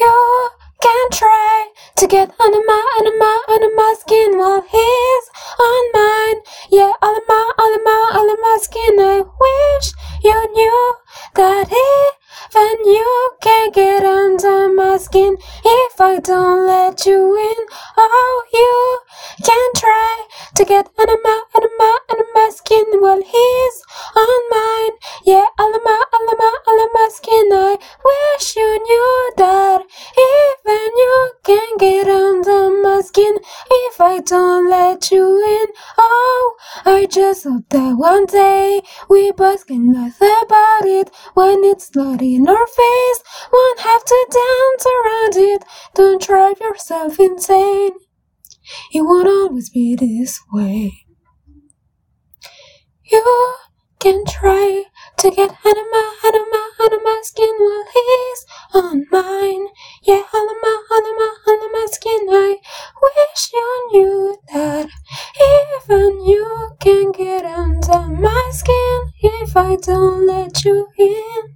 You can try to get under my, under my, under my skin while he's on mine. Yeah, of my, of my, of my skin. I wish you knew that even you can't get under my skin if I don't let you in. Oh, you can try to get under my, under my, under my skin while he's on mine. Yeah, of my, of my, of my skin. I wish you knew that skin if I don't let you in. Oh, I just hope that one day we both can laugh about it when it's not in our face. Won't have to dance around it. Don't drive yourself insane. It won't always be this way. You can try to get out of my, out of my, out of my skin while he's on mine. Even you can get under my skin if I don't let you in.